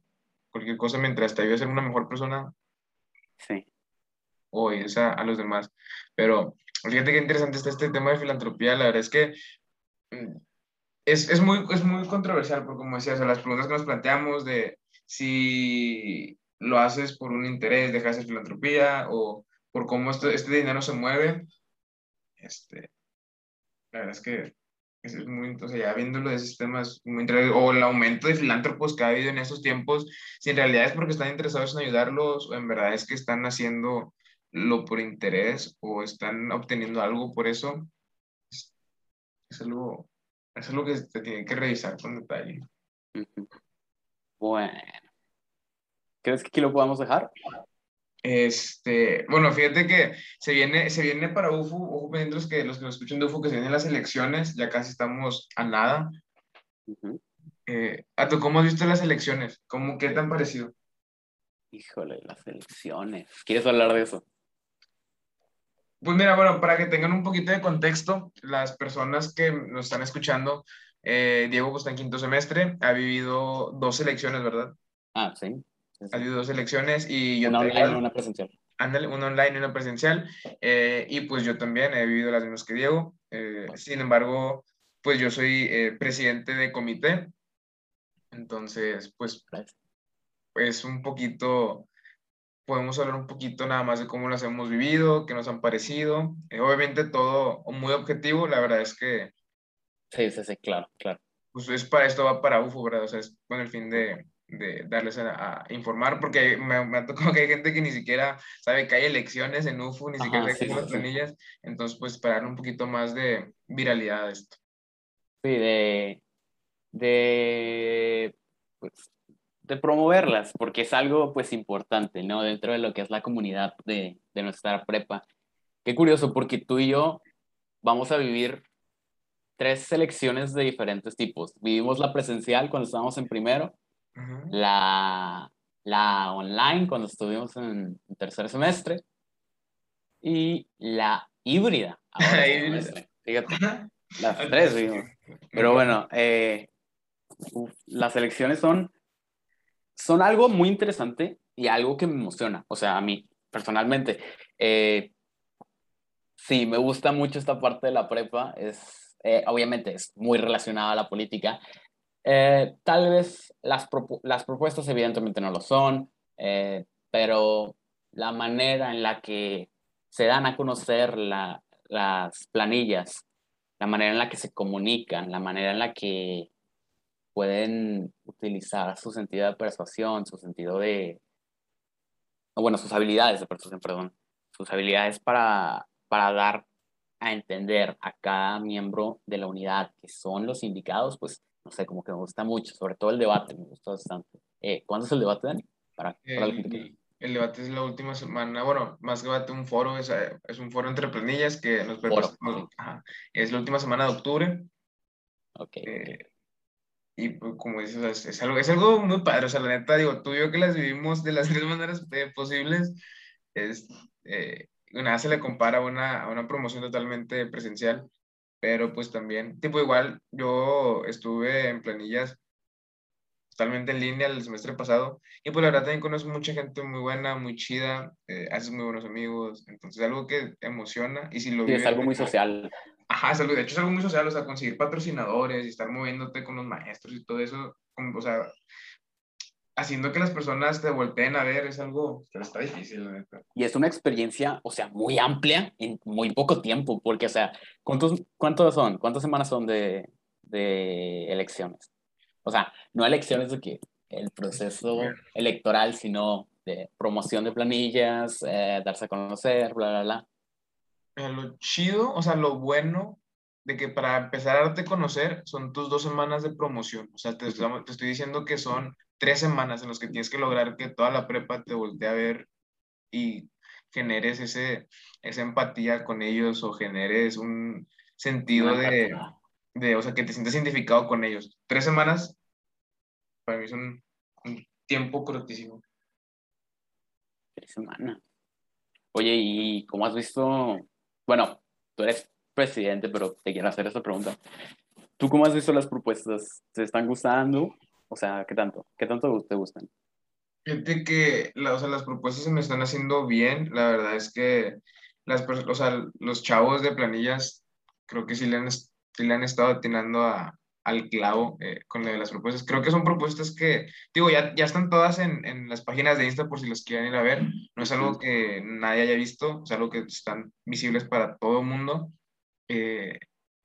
cualquier cosa mientras te ayude a ser una mejor persona. Sí. O esa a los demás. Pero fíjate qué interesante está este tema de filantropía. La verdad es que mm, es, es, muy, es muy controversial, porque como decías, las preguntas que nos planteamos de si lo haces por un interés, dejas de filantropía o por cómo este, este dinero se mueve. Este, la verdad es que es muy, o ya viéndolo de sistemas o el aumento de filántropos que ha habido en estos tiempos, si en realidad es porque están interesados en ayudarlos o en verdad es que están haciendo lo por interés o están obteniendo algo por eso, es, es algo, es que se tiene que revisar con detalle. Bueno, ¿crees que aquí lo podamos dejar? Este, bueno, fíjate que se viene, se viene para UFU, ojo pendientes que, los que nos escuchan de UFU, que se vienen las elecciones, ya casi estamos a nada. Eh, ¿A tú cómo has visto las elecciones? ¿Cómo, ¿Qué te han parecido? Híjole, las elecciones. ¿Quieres hablar de eso? Pues mira, bueno, para que tengan un poquito de contexto, las personas que nos están escuchando, eh, Diego pues, está en quinto semestre, ha vivido dos elecciones, ¿verdad? Ah, sí. Ha habido dos elecciones y yo... Una online y una presencial. Ándale, una online y una presencial. Eh, y pues yo también he vivido las mismas que Diego. Eh, sin embargo, pues yo soy eh, presidente de comité. Entonces, pues, pues un poquito, podemos hablar un poquito nada más de cómo las hemos vivido, qué nos han parecido. obviamente todo muy objetivo, la verdad es que... Sí, sí, sí, claro, claro. Pues es para esto va para UFO, ¿verdad? O sea, es con el fin de, de darles a, informar, porque me, me, ha tocado que hay gente que ni siquiera sabe que hay elecciones en UFU, ni siquiera sabe las planillas, entonces pues para darle un poquito más de viralidad a esto. Sí, de, de, pues, de promoverlas, porque es algo pues importante, ¿no? Dentro de lo que es la comunidad de, de nuestra prepa. Qué curioso, porque tú y yo vamos a vivir tres selecciones de diferentes tipos. Vivimos la presencial cuando estábamos en primero, la, la online cuando estuvimos en, tercer semestre y la híbrida. Fíjate, las tres vimos. Pero bueno, eh, las elecciones son, son algo muy interesante y algo que me emociona. O sea, a mí personalmente. Eh, sí, me gusta mucho esta parte de la prepa. Es, eh, obviamente es muy relacionada a la política. Eh, tal vez las, propuestas evidentemente no lo son, eh, pero la manera en la que se dan a conocer la, las planillas, la manera en la que se comunican, la manera en la que pueden utilizar su sentido de persuasión, su sentido de, bueno, sus habilidades de persuasión, perdón, sus habilidades para, para dar a entender a cada miembro de la unidad que son los indicados, pues, no sé, como que me gusta mucho, sobre todo el debate, me gusta bastante. Eh, ¿Cuándo es el debate, Dani? Para, el, el, debate es la última semana, bueno, más que debate, un foro, es, es un foro entre planillas que nos es la última semana de octubre. Ok. Eh, y pues, como dices, es, algo, es algo muy padre, o sea, la neta, digo, tú y yo que las vivimos de las tres maneras eh, posibles, es, eh, nada se le compara a una, a una promoción totalmente presencial, pero pues también, tipo igual, yo estuve en planillas totalmente en línea el semestre pasado. Y pues la verdad también conozco mucha gente muy buena, muy chida, eh, haces muy buenos amigos, entonces algo que emociona. Y si lo sí, es algo muy social. Ajá, es algo, de hecho es algo muy social, o sea, conseguir patrocinadores y estar moviéndote con los maestros y todo eso, como, o sea, haciendo que las personas te volteen a ver es algo, está difícil, la neta. Y es una experiencia, o sea, muy amplia en muy poco tiempo, porque, o sea, ¿cuántos, cuántos son? ¿Cuántas semanas son de, de elecciones? O sea, no elecciones de que el proceso electoral, sino de promoción de planillas, eh, darse a conocer, bla, bla, bla. Eh, lo chido, o sea, lo bueno de que para empezar a darte a conocer son tus dos semanas de promoción. O sea, te, te estoy diciendo que son tres semanas en las que tienes que lograr que toda la prepa te voltee a ver y generes ese, esa empatía con ellos o generes un sentido de, de, o sea, que te sientes identificado con ellos. Tres semanas para mí son un tiempo cortísimo. Tres semanas. Oye, ¿y cómo has visto? Bueno, tú eres presidente, pero te quiero hacer esta pregunta. ¿Tú cómo has visto las propuestas? ¿Te están gustando? O sea, ¿qué tanto? ¿Qué tanto te gustan? Fíjate que o sea, las propuestas se me están haciendo bien. La verdad es que las, o sea, los chavos de planillas creo que sí le han, le han estado atinando a, al clavo eh, con las propuestas. Creo que son propuestas que, digo, ya, ya están todas en, en, las páginas de Insta por si las quieren ir a ver. No es algo que nadie haya visto, es algo que están visibles para todo el mundo. Eh,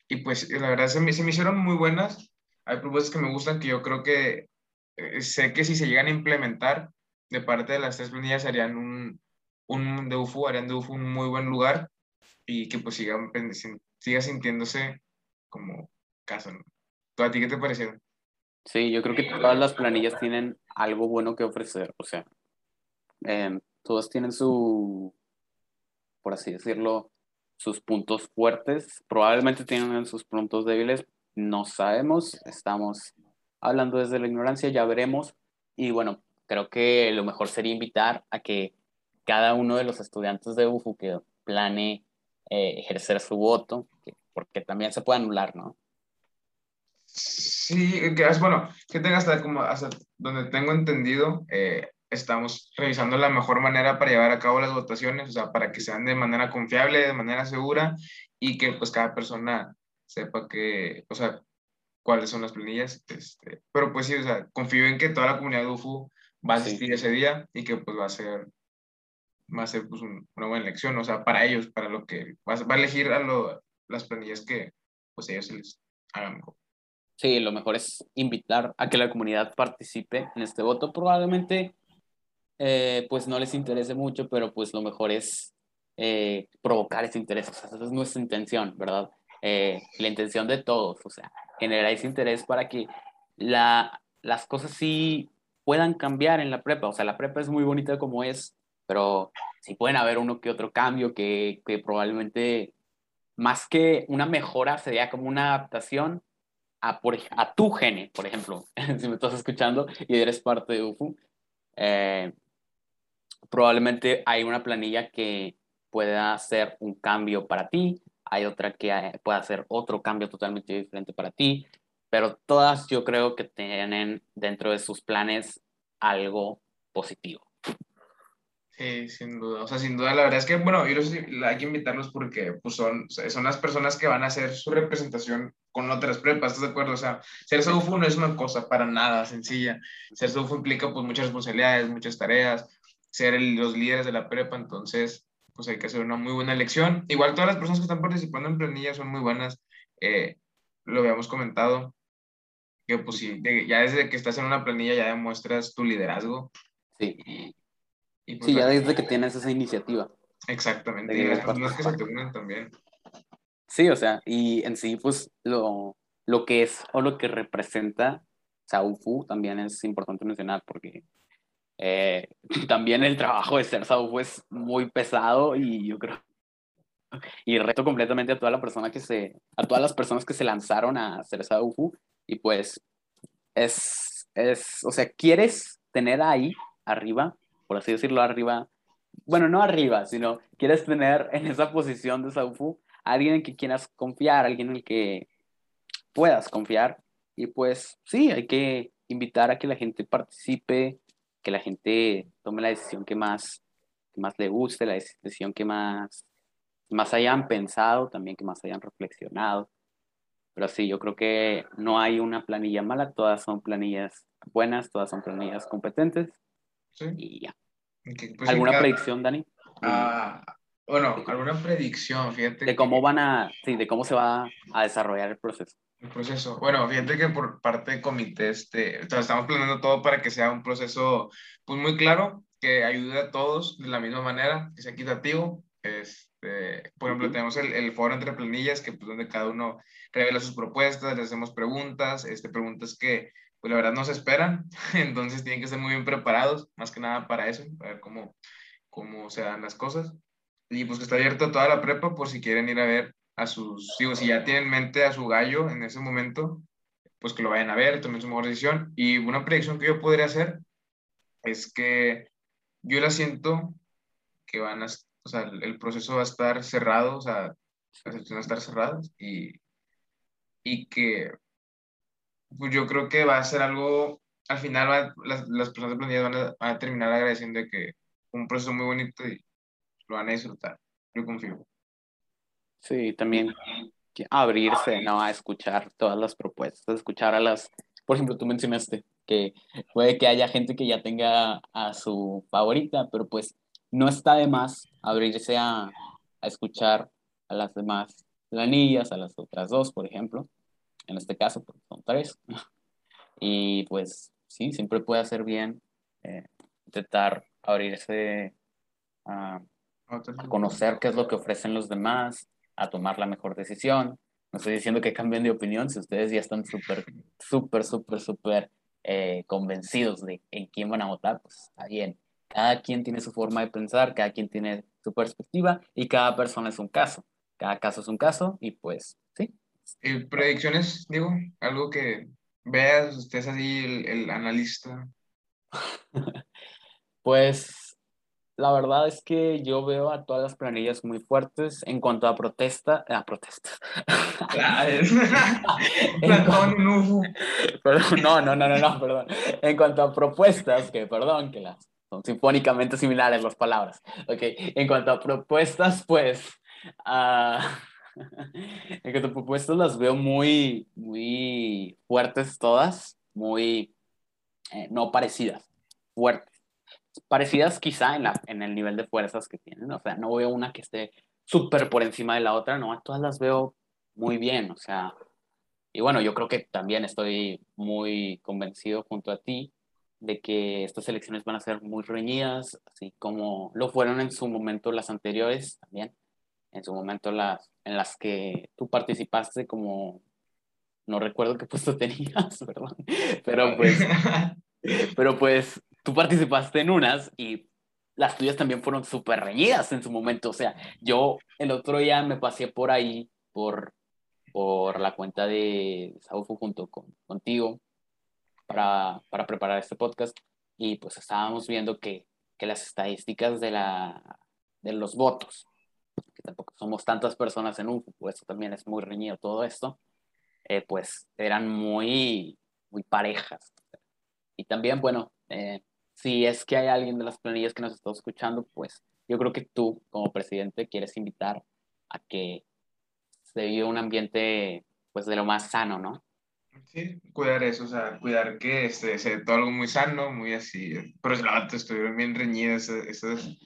y pues la verdad se me, se me hicieron muy buenas. Hay propuestas que me gustan que yo creo que eh, sé que si se llegan a implementar de parte de las tres planillas harían un, un de UFU, harían de UFU un muy buen lugar y que pues siga, siga sintiéndose como casa. ¿no? ¿A ti qué te pareció? Sí, yo creo que todas las planillas tienen algo bueno que ofrecer. O sea, eh, todas tienen su, por así decirlo, sus puntos fuertes. Probablemente tienen sus puntos débiles. No sabemos. Estamos hablando desde la ignorancia, ya veremos. Y bueno, creo que lo mejor sería invitar a que cada uno de los estudiantes de UFU que planee eh, ejercer su voto, porque también se puede anular, ¿no? Sí, que es bueno, que tenga hasta como hasta donde tengo entendido, eh, estamos revisando la mejor manera para llevar a cabo las votaciones, o sea, para que sean de manera confiable, de manera segura y que pues cada persona sepa que, o sea, cuáles son las planillas. Este, pero pues sí, o sea, confío en que toda la comunidad de UFU va a asistir ese día y que pues va a ser, va a ser pues una buena elección, o sea, para ellos, para lo que va, a elegir a lo, las planillas que pues ellos se les hagan mejor. Sí, lo mejor es invitar a que la comunidad participe en este voto. Probablemente, eh, pues no les interese mucho, pero pues lo mejor es eh, provocar ese interés. O sea, esa es nuestra intención, ¿verdad? Eh, la intención de todos, o sea, generar ese interés para que la, las cosas sí puedan cambiar en la prepa. O sea, la prepa es muy bonita como es, pero sí pueden haber uno que otro cambio que, que probablemente, más que una mejora, sería como una adaptación a, por, a tu gene, por ejemplo, si me estás escuchando y eres parte de UFU, eh, probablemente hay una planilla que pueda hacer un cambio para ti, hay otra que eh, pueda hacer otro cambio totalmente diferente para ti, pero todas yo creo que tienen dentro de sus planes algo positivo. Sí, sin duda. O sea, sin duda, la verdad es que, bueno, yo hay que invitarlos porque pues, son, son las personas que van a hacer su representación con otras prepas, ¿estás de acuerdo? O sea, ser SAUFU no es una cosa para nada sencilla. Ser SAUFU implica pues muchas responsabilidades, muchas tareas, ser los líderes de la prepa, entonces pues hay que hacer una muy buena elección. Igual todas las personas que están participando en planilla son muy buenas, eh, lo habíamos comentado, que pues sí, ya desde que estás en una planilla ya demuestras tu liderazgo. Sí. Pues, sí, ya desde que tienes esa iniciativa. Exactamente, y las personas que se te unen también. Sí, o sea, y en sí, pues lo, lo que es o lo que representa Saufu también es importante mencionar porque eh, también el trabajo de ser Saufu es muy pesado y yo creo y reto completamente a toda la persona que se a todas las personas que se lanzaron a ser Saufu y pues es es o sea quieres tener ahí arriba por así decirlo, arriba, bueno, no arriba, sino quieres tener en esa posición de Saufu alguien en que quieras confiar, alguien en el que puedas confiar. Y pues sí, hay que invitar a que la gente participe, que la gente tome la decisión que más, que más le guste, la decisión que más, más hayan pensado, también que más hayan reflexionado. Pero sí, yo creo que no hay una planilla mala, todas son planillas buenas, todas son planillas competentes. Y ya. Pues ¿Alguna predicción, Dani? Ah, bueno, alguna predicción, fíjate. De cómo van a, sí, de cómo se va a desarrollar el proceso. El proceso. Bueno, fíjate que por parte de comité, este, estamos planeando todo para que sea un proceso pues, muy claro, que ayude a todos de la misma manera, que sea equitativo. Este, por ejemplo, tenemos el, el, foro entre planillas, que pues donde cada uno revela sus propuestas, le hacemos preguntas, este, preguntas que pues la verdad no se esperan, entonces tienen que estar muy bien preparados, más que nada para eso, para ver cómo, cómo se dan las cosas. Y pues que está abierto toda la prepa por si quieren ir a ver a sus, digo, si ya tienen en mente a su gallo en ese momento, pues que lo vayan a ver, tomen su mejor decisión. Y una predicción que yo podría hacer es que yo la siento que van a, o sea, el proceso va a estar cerrado, o sea, las elecciones van a estar cerradas y, y que pues yo creo que va a ser algo, al final las, las, personas de planilla van a, terminar agradeciendo que un proceso muy bonito y lo van a disfrutar. Yo confío. Sí, también abrirse, ¿no? A escuchar todas las propuestas, escuchar a las, por ejemplo, tú mencionaste que puede que haya gente que ya tenga a su favorita, pero pues no está de más abrirse a, a escuchar a las demás planillas, a las otras dos, por ejemplo, en este caso pues, son tres. y pues sí, siempre puede hacer bien eh, intentar abrirse a, conocer qué es lo que ofrecen los demás, a tomar la mejor decisión. No estoy diciendo que cambien de opinión si ustedes ya están súper, súper, súper, súper eh, convencidos de en quién van a votar, pues está bien. Cada quien tiene su forma de pensar, cada quien tiene su perspectiva y cada persona es un caso. Cada caso es un caso y pues sí, eh, predicciones, digo, algo que veas, usted es así el, el analista. pues la verdad es que yo veo a todas las planillas muy fuertes en cuanto a protesta, a protestas. no, no, no, no, no, perdón. En cuanto a propuestas, que perdón, que las son sinfónicamente similares las palabras. Ok, en cuanto a propuestas, pues uh, en que tus propuestas las veo muy, muy fuertes todas, muy eh, no parecidas, fuertes. Parecidas quizá en, la, en el nivel de fuerzas que tienen, o sea, no veo una que esté súper por encima de la otra, no, todas las veo muy bien, o sea, y bueno, yo creo que también estoy muy convencido junto a ti de que estas elecciones van a ser muy reñidas, así como lo fueron en su momento las anteriores también en su momento las, en las que tú participaste como, no recuerdo qué puesto tenías, perdón, pero pues, pero pues tú participaste en unas y las tuyas también fueron súper reñidas en su momento, o sea, yo el otro día me pasé por ahí, por, por la cuenta de Saufu junto con, contigo para, para preparar este podcast y pues estábamos viendo que, que las estadísticas de, la, de los votos que tampoco somos tantas personas en un, pues también es muy reñido todo esto, eh, pues eran muy, muy parejas. Y también, bueno, eh, si es que hay alguien de las planillas que nos está escuchando, pues yo creo que tú como presidente quieres invitar a que se viva un ambiente pues de lo más sano, ¿no? Sí, cuidar eso, o sea, cuidar que este, sea todo algo muy sano, muy así. Pero la estuvieron bien reñidas esas,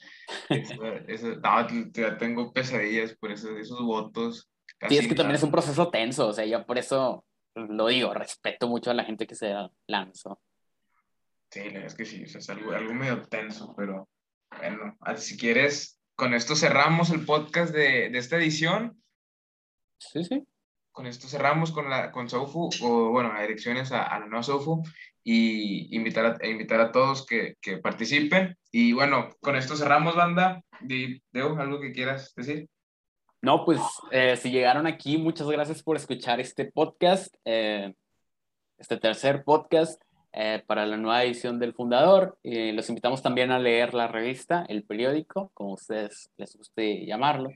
ya tengo pesadillas por esos, esos votos. Sí, es que también es un proceso tenso, o sea, yo por eso lo digo, respeto mucho a la gente que se lanzó. Sí, la verdad es que sí, es algo, algo medio tenso, pero bueno, si quieres, con esto cerramos el podcast de, de esta edición. Sí, sí con esto cerramos con, la, con Sofu, o bueno, las direcciones a, a la nueva Sofu, y invitar a, e invitar a todos que, que, participen. Y bueno, con esto cerramos, banda. Deo, ¿algo que quieras decir? No, pues eh, si llegaron aquí, muchas gracias por escuchar este podcast, eh, este tercer podcast eh, para la nueva edición del Fundador. los invitamos también a leer la revista, el periódico, como ustedes les guste llamarlo.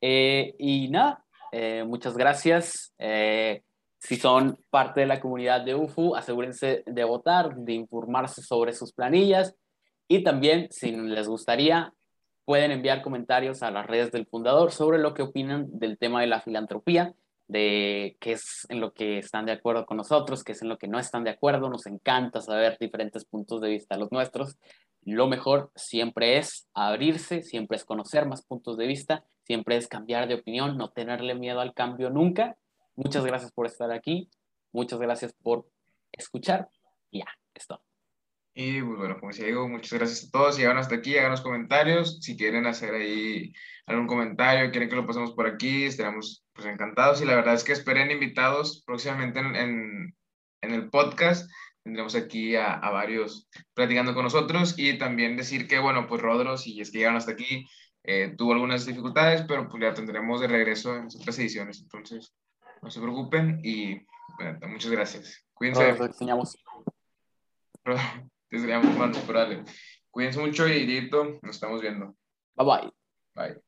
y nada, eh, muchas gracias. Eh, si son parte de la comunidad de UFU, asegúrense de votar, de informarse sobre sus planillas y también, si les gustaría, pueden enviar comentarios a las redes del fundador sobre lo que opinan del tema de la filantropía, de qué es en lo que están de acuerdo con nosotros, qué es en lo que no están de acuerdo. Nos encanta saber diferentes puntos de vista los nuestros. Lo mejor siempre es abrirse, siempre es conocer más puntos de vista siempre es cambiar de opinión, no tenerle miedo al cambio nunca. Muchas gracias por estar aquí, muchas gracias por escuchar ya, es todo. Y pues, bueno, como decía digo, muchas gracias a todos. Si llegaron hasta aquí, hagan los comentarios. Si quieren hacer ahí algún comentario, quieren que lo pasemos por aquí, estaremos pues encantados. Y la verdad es que esperen invitados próximamente en, en, en el podcast. Tendremos aquí a, a, varios platicando con nosotros y también decir que, bueno, pues Rodro, si es que llegaron hasta aquí, eh, tuvo algunas dificultades, pero pues ya tendremos de regreso en otras ediciones. Entonces, no se preocupen y bueno, muchas gracias. Cuídense. Te enseñamos. Te mano, Cuídense mucho y Dito, nos estamos viendo. Bye bye. Bye.